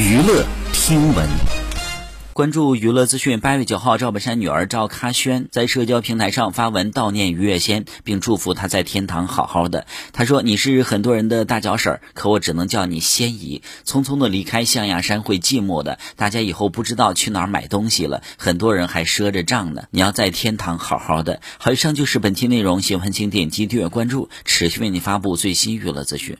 娱乐听闻，关注娱乐资讯。八月九号，赵本山女儿赵咖轩在社交平台上发文悼念于月仙，并祝福她在天堂好好的。她说：“你是很多人的大脚婶儿，可我只能叫你仙姨。”匆匆的离开象牙山，会寂寞的。大家以后不知道去哪儿买东西了，很多人还赊着账呢。你要在天堂好好的。好，以上就是本期内容，喜欢请点击订阅关注，持续为你发布最新娱乐资讯。